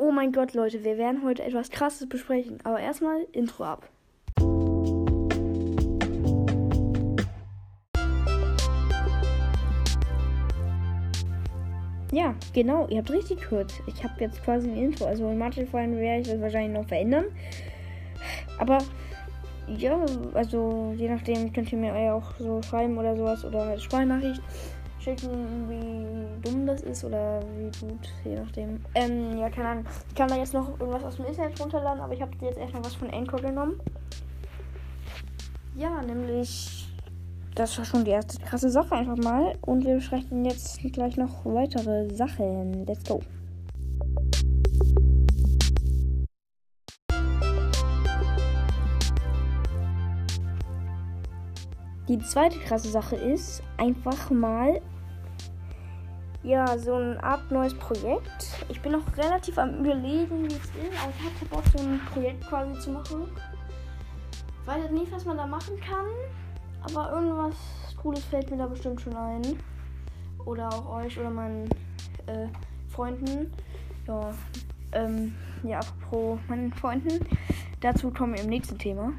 Oh mein Gott, Leute, wir werden heute etwas Krasses besprechen. Aber erstmal Intro ab. Ja, genau, ihr habt richtig gehört. Ich habe jetzt quasi ein Intro. Also in manchen Fällen werde ich das wahrscheinlich noch verändern. Aber ja, also je nachdem könnt ihr mir auch so schreiben oder sowas oder halt Sprachnachricht schicken, wie dumm das ist oder wie gut, je nachdem. Ähm, ja, keine Ahnung. Ich kann da jetzt noch irgendwas aus dem Internet runterladen, aber ich habe jetzt erstmal was von Anchor genommen. Ja, nämlich. Das war schon die erste krasse Sache einfach mal. Und wir besprechen jetzt gleich noch weitere Sachen. Let's go. Die zweite krasse Sache ist einfach mal ja so eine Art neues Projekt. Ich bin noch relativ am überlegen, wie es ist, aber ich habe Bock, so ein Projekt quasi zu machen. Ich weiß jetzt nicht, was man da machen kann, aber irgendwas Cooles fällt mir da bestimmt schon ein. Oder auch euch oder meinen äh, Freunden. Ja, ähm, ja, apropos meinen Freunden. Dazu kommen wir im nächsten Thema.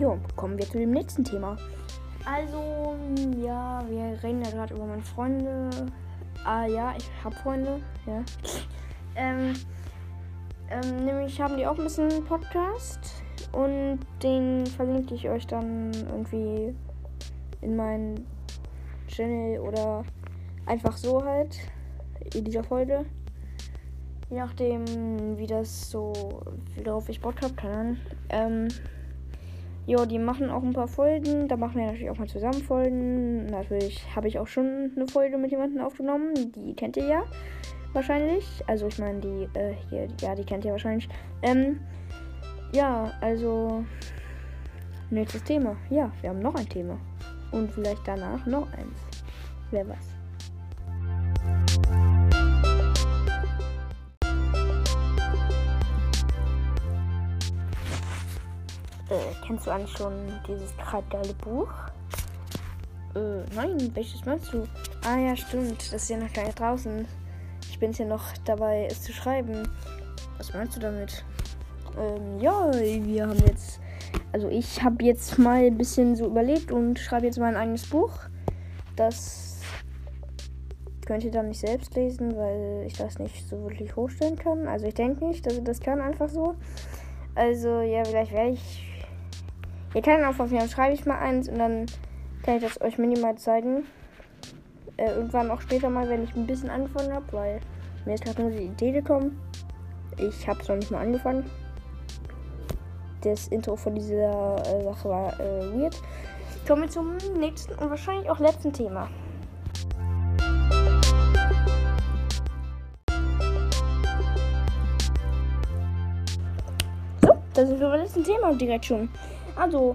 Jo, kommen wir zu dem nächsten Thema. Also, ja, wir reden ja gerade über meine Freunde. Ah ja, ich habe Freunde, ja. Ähm, ähm, nämlich haben die auch ein bisschen Podcast und den verlinke ich euch dann irgendwie in meinen Channel oder einfach so halt in dieser Folge. Je nachdem, wie das so, wie darauf ich Bock habe, kann. Ähm, Jo, die machen auch ein paar Folgen. Da machen wir natürlich auch mal zusammen Folgen. Natürlich habe ich auch schon eine Folge mit jemandem aufgenommen. Die kennt ihr ja wahrscheinlich. Also ich meine, die äh, hier, ja, die kennt ihr wahrscheinlich. Ähm, ja, also nächstes Thema. Ja, wir haben noch ein Thema. Und vielleicht danach noch eins. Wer weiß. Äh, kennst du eigentlich schon dieses gerade geile Buch? Äh, nein, welches meinst du? Ah ja, stimmt. Das ist ja noch gar nicht draußen. Ich bin ja noch dabei, es zu schreiben. Was meinst du damit? Ähm, ja, wir haben jetzt. Also ich habe jetzt mal ein bisschen so überlegt und schreibe jetzt mein eigenes Buch. Das könnt ihr dann nicht selbst lesen, weil ich das nicht so wirklich hochstellen kann. Also ich denke nicht, dass ich das kann einfach so. Also ja, vielleicht werde ich Ihr könnt auch auf jeden schreibe ich mal eins und dann kann ich das euch minimal zeigen. Äh, irgendwann auch später mal, wenn ich ein bisschen angefangen habe, weil mir ist gerade nur die Idee gekommen. Ich habe es noch nicht mal angefangen. Das Intro von dieser äh, Sache war äh, weird. Kommen wir zum nächsten und wahrscheinlich auch letzten Thema. So, das ist wir beim letzten Thema direkt schon. Also,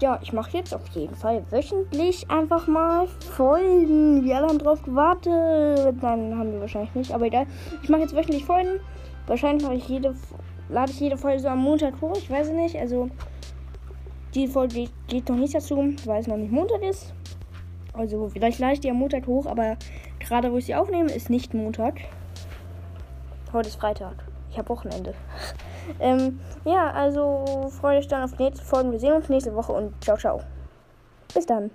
ja, ich mache jetzt auf jeden Fall wöchentlich einfach mal Folgen. Wir alle haben drauf gewartet. Nein, haben wir wahrscheinlich nicht, aber egal. Ich mache jetzt wöchentlich Folgen. Wahrscheinlich ich jede, lade ich jede Folge so am Montag hoch. Ich weiß es nicht. Also, die Folge geht noch nicht dazu, weil es noch nicht Montag ist. Also, vielleicht lade ich die am Montag hoch, aber gerade wo ich sie aufnehme, ist nicht Montag. Heute ist Freitag. Ich habe Wochenende. Ähm, ja, also freue dich dann auf die nächste Folge. Wir sehen uns nächste Woche und ciao, ciao. Bis dann.